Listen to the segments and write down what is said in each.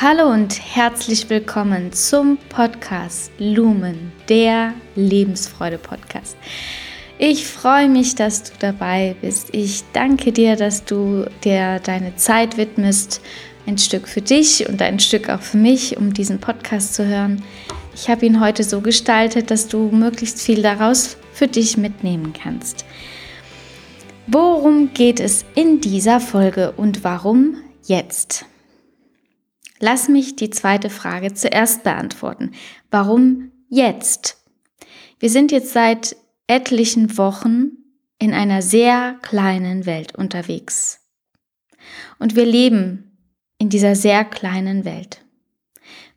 Hallo und herzlich willkommen zum Podcast Lumen, der Lebensfreude-Podcast. Ich freue mich, dass du dabei bist. Ich danke dir, dass du dir deine Zeit widmest, ein Stück für dich und ein Stück auch für mich, um diesen Podcast zu hören. Ich habe ihn heute so gestaltet, dass du möglichst viel daraus für dich mitnehmen kannst. Worum geht es in dieser Folge und warum jetzt? Lass mich die zweite Frage zuerst beantworten. Warum jetzt? Wir sind jetzt seit etlichen Wochen in einer sehr kleinen Welt unterwegs. Und wir leben in dieser sehr kleinen Welt.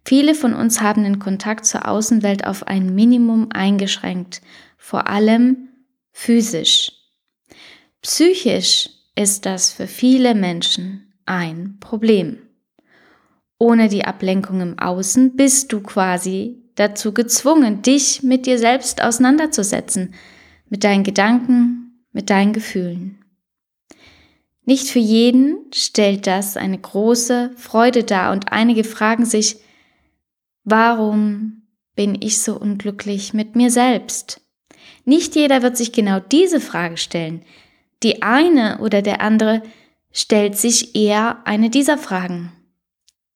Viele von uns haben den Kontakt zur Außenwelt auf ein Minimum eingeschränkt, vor allem physisch. Psychisch ist das für viele Menschen ein Problem. Ohne die Ablenkung im Außen bist du quasi dazu gezwungen, dich mit dir selbst auseinanderzusetzen, mit deinen Gedanken, mit deinen Gefühlen. Nicht für jeden stellt das eine große Freude dar und einige fragen sich, warum bin ich so unglücklich mit mir selbst? Nicht jeder wird sich genau diese Frage stellen. Die eine oder der andere stellt sich eher eine dieser Fragen.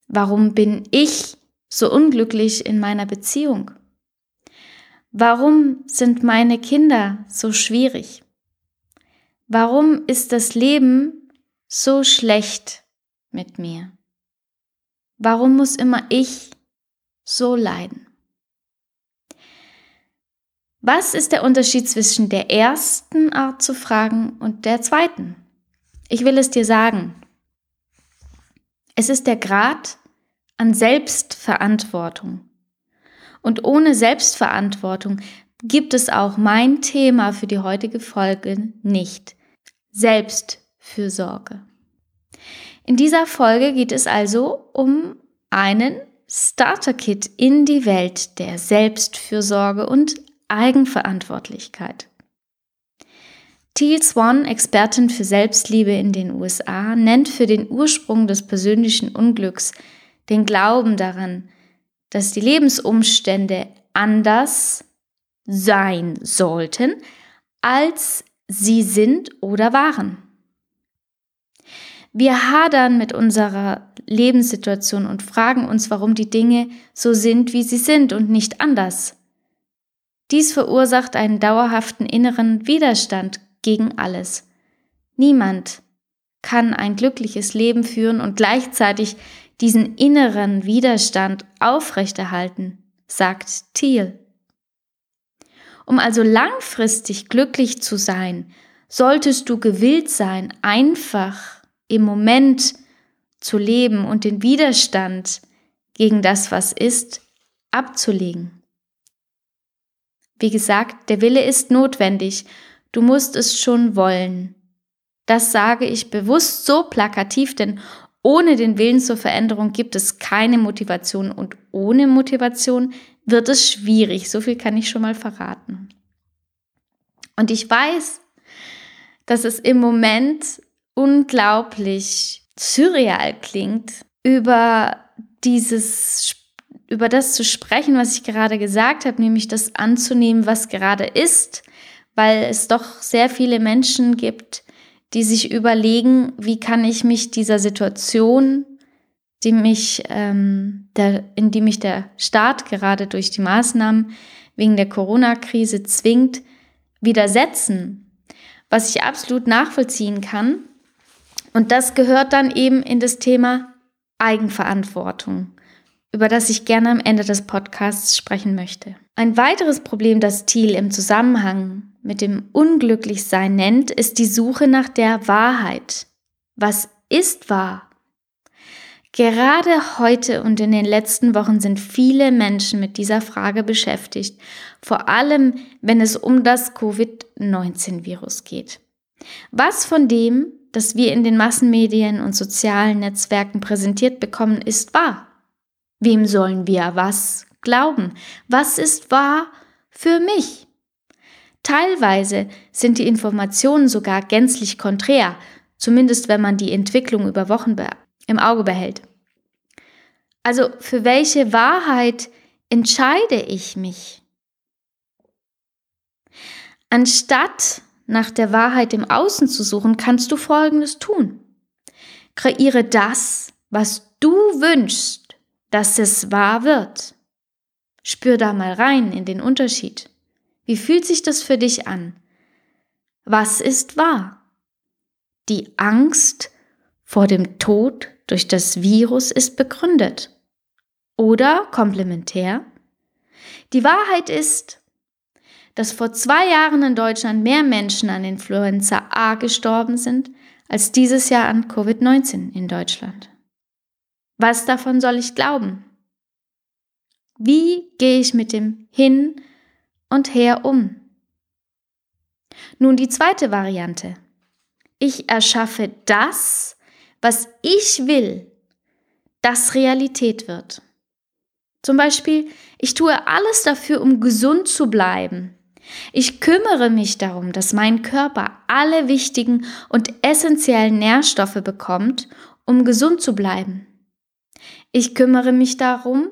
Warum bin ich so unglücklich in meiner Beziehung? Warum sind meine Kinder so schwierig? Warum ist das Leben so schlecht mit mir? Warum muss immer ich so leiden? Was ist der Unterschied zwischen der ersten Art zu fragen und der zweiten? Ich will es dir sagen. Es ist der Grad an Selbstverantwortung. Und ohne Selbstverantwortung gibt es auch mein Thema für die heutige Folge nicht. Selbstfürsorge. In dieser Folge geht es also um einen Starter-Kit in die Welt der Selbstfürsorge und Eigenverantwortlichkeit. Teal Swan, Expertin für Selbstliebe in den USA, nennt für den Ursprung des persönlichen Unglücks den Glauben daran, dass die Lebensumstände anders sein sollten, als sie sind oder waren. Wir hadern mit unserer Lebenssituation und fragen uns, warum die Dinge so sind, wie sie sind und nicht anders. Dies verursacht einen dauerhaften inneren Widerstand gegen alles. Niemand kann ein glückliches Leben führen und gleichzeitig diesen inneren Widerstand aufrechterhalten, sagt Thiel. Um also langfristig glücklich zu sein, solltest du gewillt sein, einfach im Moment zu leben und den Widerstand gegen das, was ist, abzulegen. Wie gesagt, der Wille ist notwendig. Du musst es schon wollen. Das sage ich bewusst so plakativ, denn ohne den Willen zur Veränderung gibt es keine Motivation und ohne Motivation wird es schwierig. So viel kann ich schon mal verraten. Und ich weiß, dass es im Moment unglaublich surreal klingt, über dieses über das zu sprechen, was ich gerade gesagt habe, nämlich das anzunehmen, was gerade ist, weil es doch sehr viele Menschen gibt, die sich überlegen, wie kann ich mich dieser Situation, die mich, ähm, der, in die mich der Staat gerade durch die Maßnahmen wegen der Corona-Krise zwingt, widersetzen, was ich absolut nachvollziehen kann. Und das gehört dann eben in das Thema Eigenverantwortung über das ich gerne am Ende des Podcasts sprechen möchte. Ein weiteres Problem, das Thiel im Zusammenhang mit dem Unglücklichsein nennt, ist die Suche nach der Wahrheit. Was ist wahr? Gerade heute und in den letzten Wochen sind viele Menschen mit dieser Frage beschäftigt, vor allem wenn es um das Covid-19-Virus geht. Was von dem, das wir in den Massenmedien und sozialen Netzwerken präsentiert bekommen, ist wahr? Wem sollen wir was glauben? Was ist wahr für mich? Teilweise sind die Informationen sogar gänzlich konträr, zumindest wenn man die Entwicklung über Wochen im Auge behält. Also für welche Wahrheit entscheide ich mich? Anstatt nach der Wahrheit im Außen zu suchen, kannst du Folgendes tun. Kreiere das, was du wünschst, dass es wahr wird. Spür da mal rein in den Unterschied. Wie fühlt sich das für dich an? Was ist wahr? Die Angst vor dem Tod durch das Virus ist begründet. Oder komplementär, die Wahrheit ist, dass vor zwei Jahren in Deutschland mehr Menschen an Influenza A gestorben sind, als dieses Jahr an Covid-19 in Deutschland. Was davon soll ich glauben? Wie gehe ich mit dem Hin und Her um? Nun die zweite Variante. Ich erschaffe das, was ich will, das Realität wird. Zum Beispiel, ich tue alles dafür, um gesund zu bleiben. Ich kümmere mich darum, dass mein Körper alle wichtigen und essentiellen Nährstoffe bekommt, um gesund zu bleiben. Ich kümmere mich darum,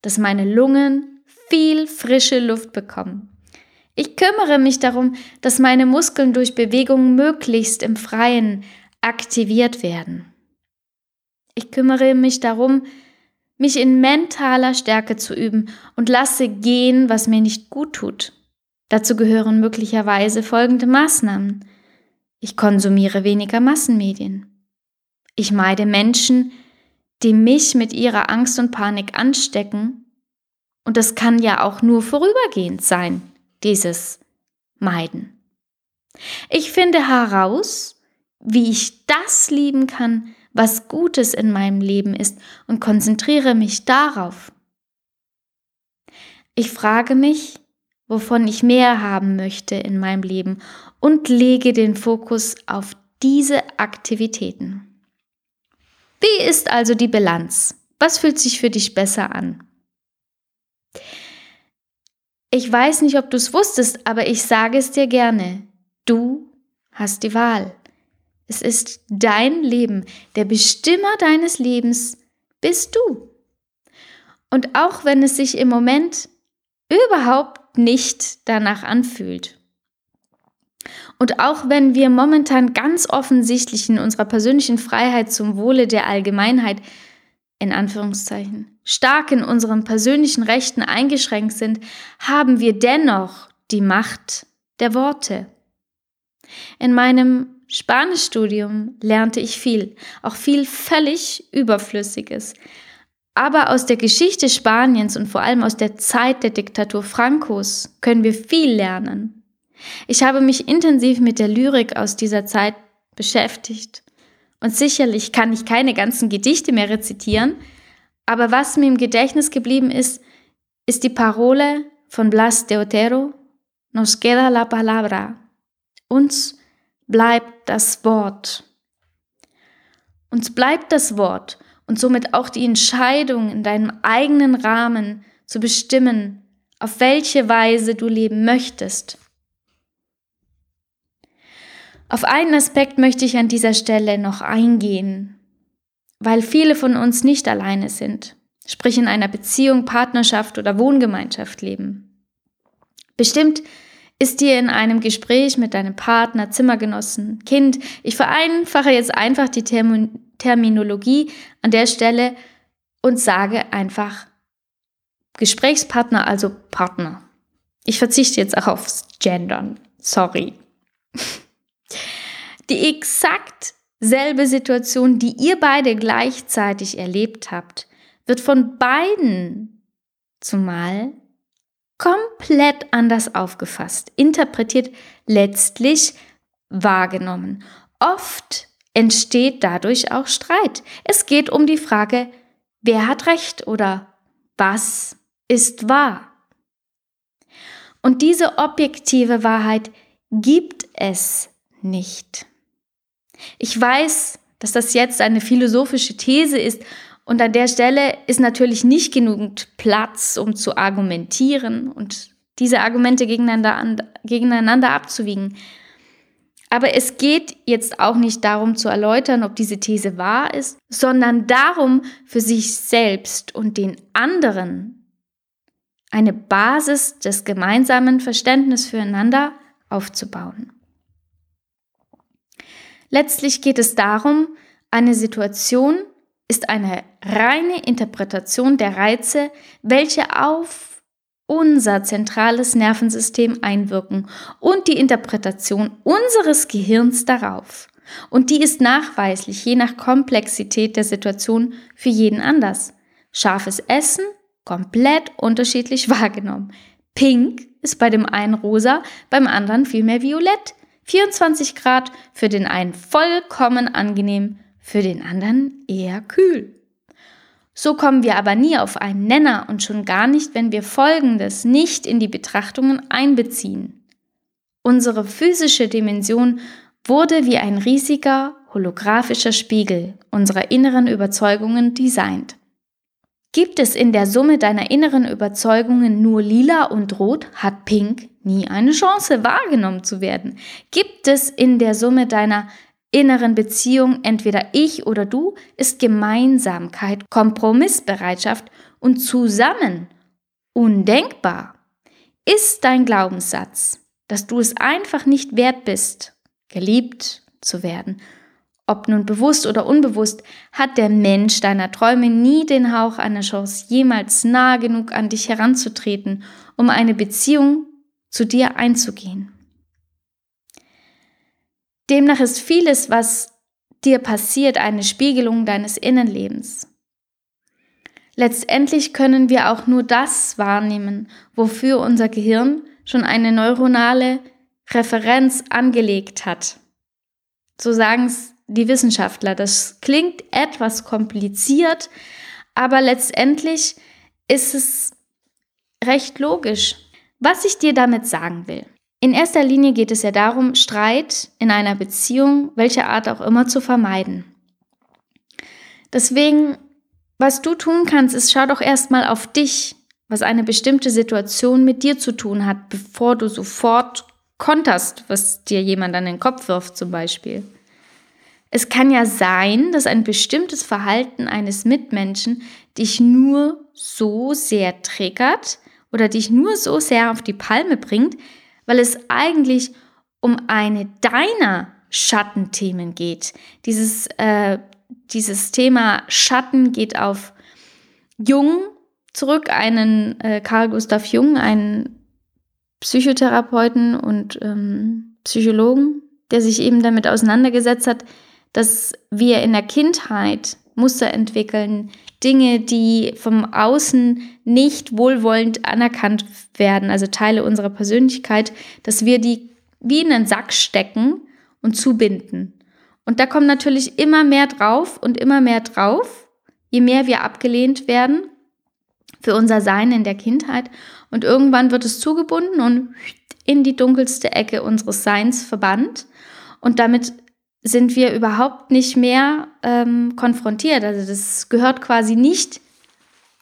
dass meine Lungen viel frische Luft bekommen. Ich kümmere mich darum, dass meine Muskeln durch Bewegung möglichst im Freien aktiviert werden. Ich kümmere mich darum, mich in mentaler Stärke zu üben und lasse gehen, was mir nicht gut tut. Dazu gehören möglicherweise folgende Maßnahmen. Ich konsumiere weniger Massenmedien. Ich meide Menschen, die mich mit ihrer Angst und Panik anstecken. Und das kann ja auch nur vorübergehend sein, dieses Meiden. Ich finde heraus, wie ich das lieben kann, was Gutes in meinem Leben ist und konzentriere mich darauf. Ich frage mich, wovon ich mehr haben möchte in meinem Leben und lege den Fokus auf diese Aktivitäten. Wie ist also die Bilanz? Was fühlt sich für dich besser an? Ich weiß nicht, ob du es wusstest, aber ich sage es dir gerne. Du hast die Wahl. Es ist dein Leben. Der Bestimmer deines Lebens bist du. Und auch wenn es sich im Moment überhaupt nicht danach anfühlt. Und auch wenn wir momentan ganz offensichtlich in unserer persönlichen Freiheit zum Wohle der Allgemeinheit in Anführungszeichen stark in unseren persönlichen Rechten eingeschränkt sind, haben wir dennoch die Macht der Worte. In meinem Spanischstudium lernte ich viel, auch viel völlig Überflüssiges. Aber aus der Geschichte Spaniens und vor allem aus der Zeit der Diktatur Francos können wir viel lernen. Ich habe mich intensiv mit der Lyrik aus dieser Zeit beschäftigt. Und sicherlich kann ich keine ganzen Gedichte mehr rezitieren, aber was mir im Gedächtnis geblieben ist, ist die Parole von Blas de Otero, Nos queda la palabra. Uns bleibt das Wort. Uns bleibt das Wort und somit auch die Entscheidung in deinem eigenen Rahmen zu bestimmen, auf welche Weise du leben möchtest. Auf einen Aspekt möchte ich an dieser Stelle noch eingehen, weil viele von uns nicht alleine sind, sprich in einer Beziehung, Partnerschaft oder Wohngemeinschaft leben. Bestimmt ist dir in einem Gespräch mit deinem Partner, Zimmergenossen, Kind, ich vereinfache jetzt einfach die Termin Terminologie an der Stelle und sage einfach Gesprächspartner, also Partner. Ich verzichte jetzt auch aufs Gendern. Sorry. Die exakt selbe Situation, die ihr beide gleichzeitig erlebt habt, wird von beiden zumal komplett anders aufgefasst, interpretiert, letztlich wahrgenommen. Oft entsteht dadurch auch Streit. Es geht um die Frage, wer hat recht oder was ist wahr. Und diese objektive Wahrheit gibt es nicht. Ich weiß, dass das jetzt eine philosophische These ist und an der Stelle ist natürlich nicht genügend Platz, um zu argumentieren und diese Argumente gegeneinander, gegeneinander abzuwiegen. Aber es geht jetzt auch nicht darum zu erläutern, ob diese These wahr ist, sondern darum, für sich selbst und den anderen eine Basis des gemeinsamen Verständnisses füreinander aufzubauen. Letztlich geht es darum, eine Situation ist eine reine Interpretation der Reize, welche auf unser zentrales Nervensystem einwirken und die Interpretation unseres Gehirns darauf. Und die ist nachweislich je nach Komplexität der Situation für jeden anders. Scharfes Essen komplett unterschiedlich wahrgenommen. Pink ist bei dem einen rosa, beim anderen vielmehr violett. 24 Grad für den einen vollkommen angenehm, für den anderen eher kühl. So kommen wir aber nie auf einen Nenner und schon gar nicht, wenn wir Folgendes nicht in die Betrachtungen einbeziehen. Unsere physische Dimension wurde wie ein riesiger holographischer Spiegel unserer inneren Überzeugungen designt. Gibt es in der Summe deiner inneren Überzeugungen nur lila und rot, hat pink nie eine Chance wahrgenommen zu werden. Gibt es in der Summe deiner inneren Beziehung entweder ich oder du, ist Gemeinsamkeit, Kompromissbereitschaft und zusammen undenkbar. Ist dein Glaubenssatz, dass du es einfach nicht wert bist, geliebt zu werden ob nun bewusst oder unbewusst, hat der Mensch deiner Träume nie den Hauch einer Chance, jemals nah genug an dich heranzutreten, um eine Beziehung zu dir einzugehen. Demnach ist vieles, was dir passiert, eine Spiegelung deines Innenlebens. Letztendlich können wir auch nur das wahrnehmen, wofür unser Gehirn schon eine neuronale Referenz angelegt hat. So sagen es die Wissenschaftler. Das klingt etwas kompliziert, aber letztendlich ist es recht logisch. Was ich dir damit sagen will. In erster Linie geht es ja darum, Streit in einer Beziehung, welcher Art auch immer, zu vermeiden. Deswegen, was du tun kannst, ist, schau doch erstmal auf dich, was eine bestimmte Situation mit dir zu tun hat, bevor du sofort konterst, was dir jemand an den Kopf wirft zum Beispiel. Es kann ja sein, dass ein bestimmtes Verhalten eines Mitmenschen dich nur so sehr triggert oder dich nur so sehr auf die Palme bringt, weil es eigentlich um eine deiner Schattenthemen geht. Dieses, äh, dieses Thema Schatten geht auf Jung zurück, einen äh, Carl Gustav Jung, einen Psychotherapeuten und ähm, Psychologen, der sich eben damit auseinandergesetzt hat, dass wir in der Kindheit Muster entwickeln, Dinge, die vom Außen nicht wohlwollend anerkannt werden, also Teile unserer Persönlichkeit, dass wir die wie in einen Sack stecken und zubinden. Und da kommt natürlich immer mehr drauf und immer mehr drauf, je mehr wir abgelehnt werden für unser Sein in der Kindheit. Und irgendwann wird es zugebunden und in die dunkelste Ecke unseres Seins verbannt. Und damit sind wir überhaupt nicht mehr ähm, konfrontiert. Also das gehört quasi nicht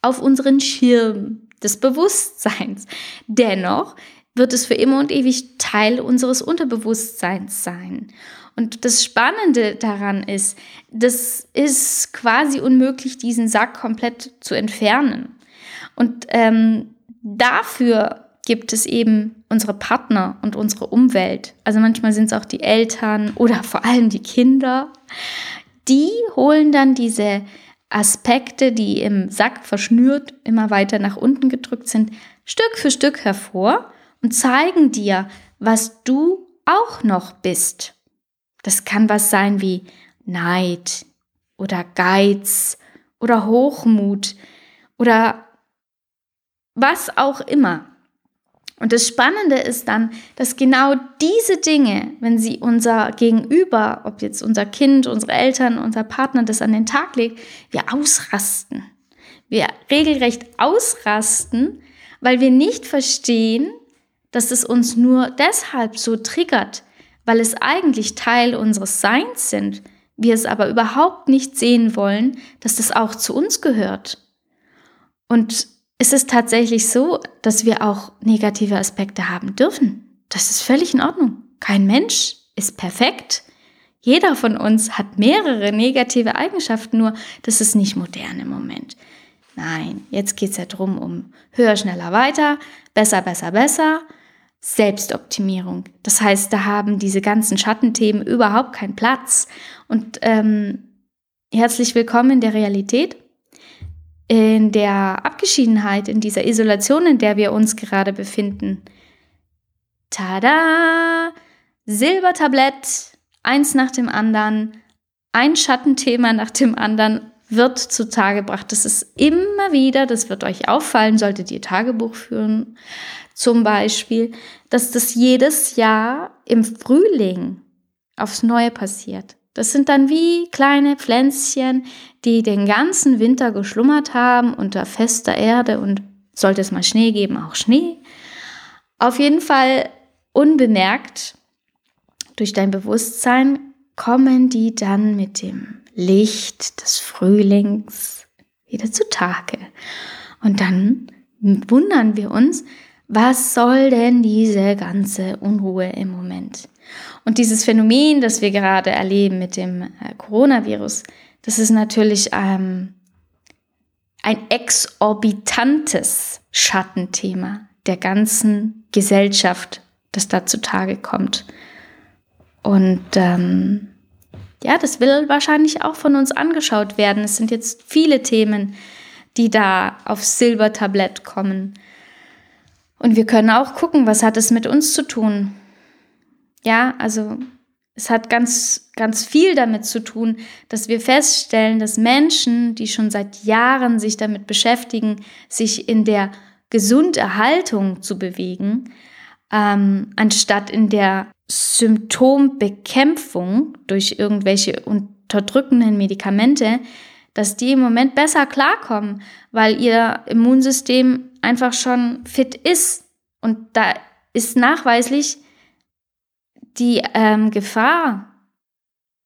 auf unseren Schirm des Bewusstseins. Dennoch wird es für immer und ewig Teil unseres Unterbewusstseins sein. Und das Spannende daran ist, das ist quasi unmöglich, diesen Sack komplett zu entfernen. Und ähm, dafür gibt es eben unsere Partner und unsere Umwelt. Also manchmal sind es auch die Eltern oder vor allem die Kinder. Die holen dann diese Aspekte, die im Sack verschnürt immer weiter nach unten gedrückt sind, Stück für Stück hervor und zeigen dir, was du auch noch bist. Das kann was sein wie Neid oder Geiz oder Hochmut oder was auch immer. Und das Spannende ist dann, dass genau diese Dinge, wenn sie unser Gegenüber, ob jetzt unser Kind, unsere Eltern, unser Partner das an den Tag legt, wir ausrasten. Wir regelrecht ausrasten, weil wir nicht verstehen, dass es uns nur deshalb so triggert, weil es eigentlich Teil unseres Seins sind, wir es aber überhaupt nicht sehen wollen, dass das auch zu uns gehört. Und ist es tatsächlich so, dass wir auch negative Aspekte haben dürfen. Das ist völlig in Ordnung. Kein Mensch ist perfekt. Jeder von uns hat mehrere negative Eigenschaften, nur das ist nicht modern im Moment. Nein, jetzt geht es ja darum, um höher, schneller, weiter, besser, besser, besser, Selbstoptimierung. Das heißt, da haben diese ganzen Schattenthemen überhaupt keinen Platz. Und ähm, herzlich willkommen in der Realität, in der Abgeschiedenheit, in dieser Isolation, in der wir uns gerade befinden. Tada! Silbertablett, eins nach dem anderen, ein Schattenthema nach dem anderen wird zutage gebracht. Das ist immer wieder, das wird euch auffallen, solltet ihr Tagebuch führen, zum Beispiel, dass das jedes Jahr im Frühling aufs Neue passiert. Das sind dann wie kleine Pflänzchen, die den ganzen Winter geschlummert haben unter fester Erde und sollte es mal Schnee geben, auch Schnee. Auf jeden Fall unbemerkt durch dein Bewusstsein kommen die dann mit dem Licht des Frühlings wieder zutage. Und dann wundern wir uns, was soll denn diese ganze Unruhe im Moment? Und dieses Phänomen, das wir gerade erleben mit dem äh, Coronavirus, das ist natürlich ähm, ein exorbitantes Schattenthema der ganzen Gesellschaft, das da zutage kommt. Und ähm, ja, das will wahrscheinlich auch von uns angeschaut werden. Es sind jetzt viele Themen, die da aufs Silbertablett kommen. Und wir können auch gucken, was hat es mit uns zu tun. Ja, also es hat ganz, ganz viel damit zu tun, dass wir feststellen, dass Menschen, die schon seit Jahren sich damit beschäftigen, sich in der Gesunderhaltung zu bewegen, ähm, anstatt in der Symptombekämpfung durch irgendwelche unterdrückenden Medikamente, dass die im Moment besser klarkommen, weil ihr Immunsystem einfach schon fit ist. Und da ist nachweislich die ähm, Gefahr,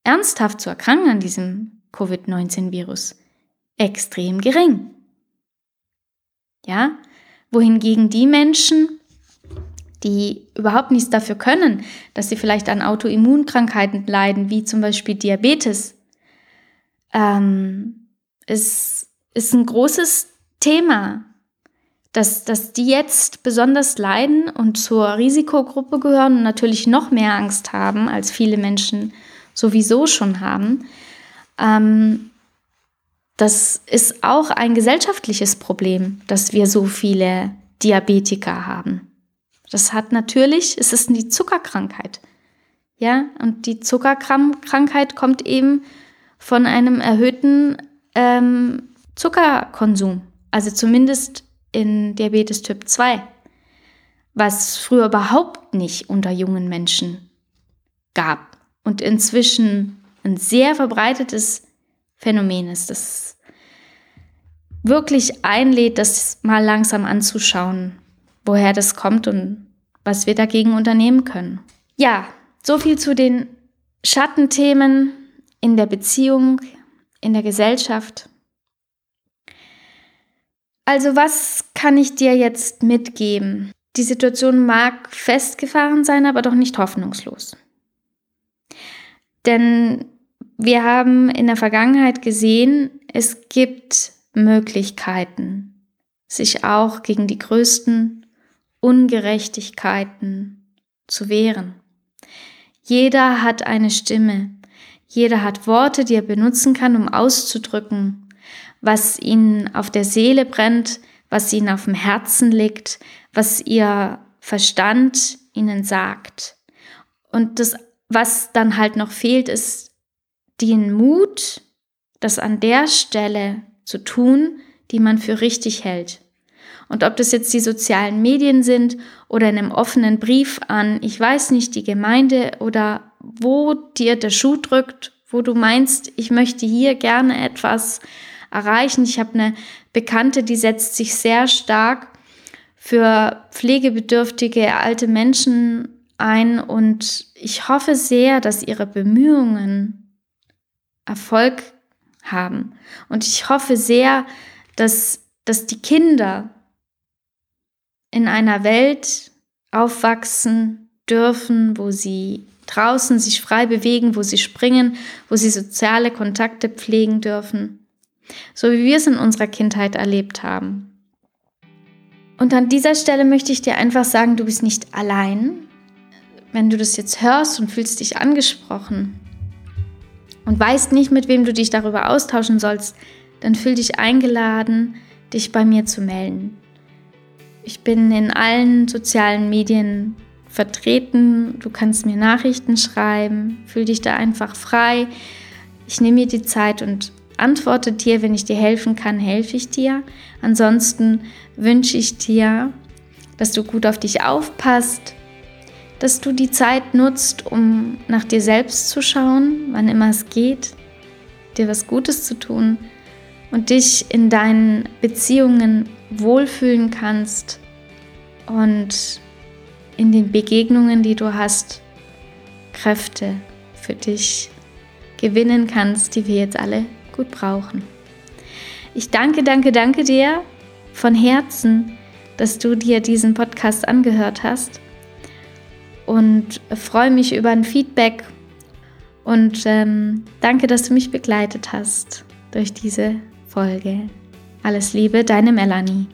ernsthaft zu erkranken an diesem Covid-19-Virus, extrem gering. Ja, wohingegen die Menschen, die überhaupt nichts dafür können, dass sie vielleicht an Autoimmunkrankheiten leiden, wie zum Beispiel Diabetes, ähm, ist, ist ein großes Thema, dass, dass die jetzt besonders leiden und zur Risikogruppe gehören und natürlich noch mehr Angst haben, als viele Menschen sowieso schon haben. Ähm, das ist auch ein gesellschaftliches Problem, dass wir so viele Diabetiker haben. Das hat natürlich, es ist die Zuckerkrankheit. Ja, und die Zuckerkrankheit kommt eben von einem erhöhten ähm, Zuckerkonsum. Also zumindest in Diabetes Typ 2, was früher überhaupt nicht unter jungen Menschen gab und inzwischen ein sehr verbreitetes Phänomen ist, das wirklich einlädt, das mal langsam anzuschauen, woher das kommt und was wir dagegen unternehmen können. Ja, so viel zu den Schattenthemen in der Beziehung, in der Gesellschaft. Also was kann ich dir jetzt mitgeben? Die Situation mag festgefahren sein, aber doch nicht hoffnungslos. Denn wir haben in der Vergangenheit gesehen, es gibt Möglichkeiten, sich auch gegen die größten Ungerechtigkeiten zu wehren. Jeder hat eine Stimme, jeder hat Worte, die er benutzen kann, um auszudrücken, was ihnen auf der Seele brennt, was ihnen auf dem Herzen liegt, was ihr Verstand ihnen sagt. Und das, was dann halt noch fehlt, ist den Mut, das an der Stelle zu tun, die man für richtig hält. Und ob das jetzt die sozialen Medien sind oder in einem offenen Brief an, ich weiß nicht, die Gemeinde oder wo dir der Schuh drückt, wo du meinst, ich möchte hier gerne etwas erreichen. Ich habe eine Bekannte, die setzt sich sehr stark für pflegebedürftige alte Menschen ein und ich hoffe sehr, dass ihre Bemühungen Erfolg haben. Und ich hoffe sehr, dass, dass die Kinder in einer Welt aufwachsen dürfen, wo sie draußen sich frei bewegen, wo sie springen, wo sie soziale Kontakte pflegen dürfen. So wie wir es in unserer Kindheit erlebt haben. Und an dieser Stelle möchte ich dir einfach sagen, du bist nicht allein. Wenn du das jetzt hörst und fühlst dich angesprochen und weißt nicht, mit wem du dich darüber austauschen sollst, dann fühl dich eingeladen, dich bei mir zu melden. Ich bin in allen sozialen Medien vertreten. Du kannst mir Nachrichten schreiben. Fühl dich da einfach frei. Ich nehme mir die Zeit und antworte dir, wenn ich dir helfen kann, helfe ich dir. Ansonsten wünsche ich dir, dass du gut auf dich aufpasst, dass du die Zeit nutzt, um nach dir selbst zu schauen, wann immer es geht, dir was Gutes zu tun und dich in deinen Beziehungen wohlfühlen kannst und in den Begegnungen, die du hast, Kräfte für dich gewinnen kannst, die wir jetzt alle gut brauchen. Ich danke, danke, danke dir von Herzen, dass du dir diesen Podcast angehört hast und freue mich über ein Feedback und ähm, danke, dass du mich begleitet hast durch diese Folge. Alles Liebe, deine Melanie.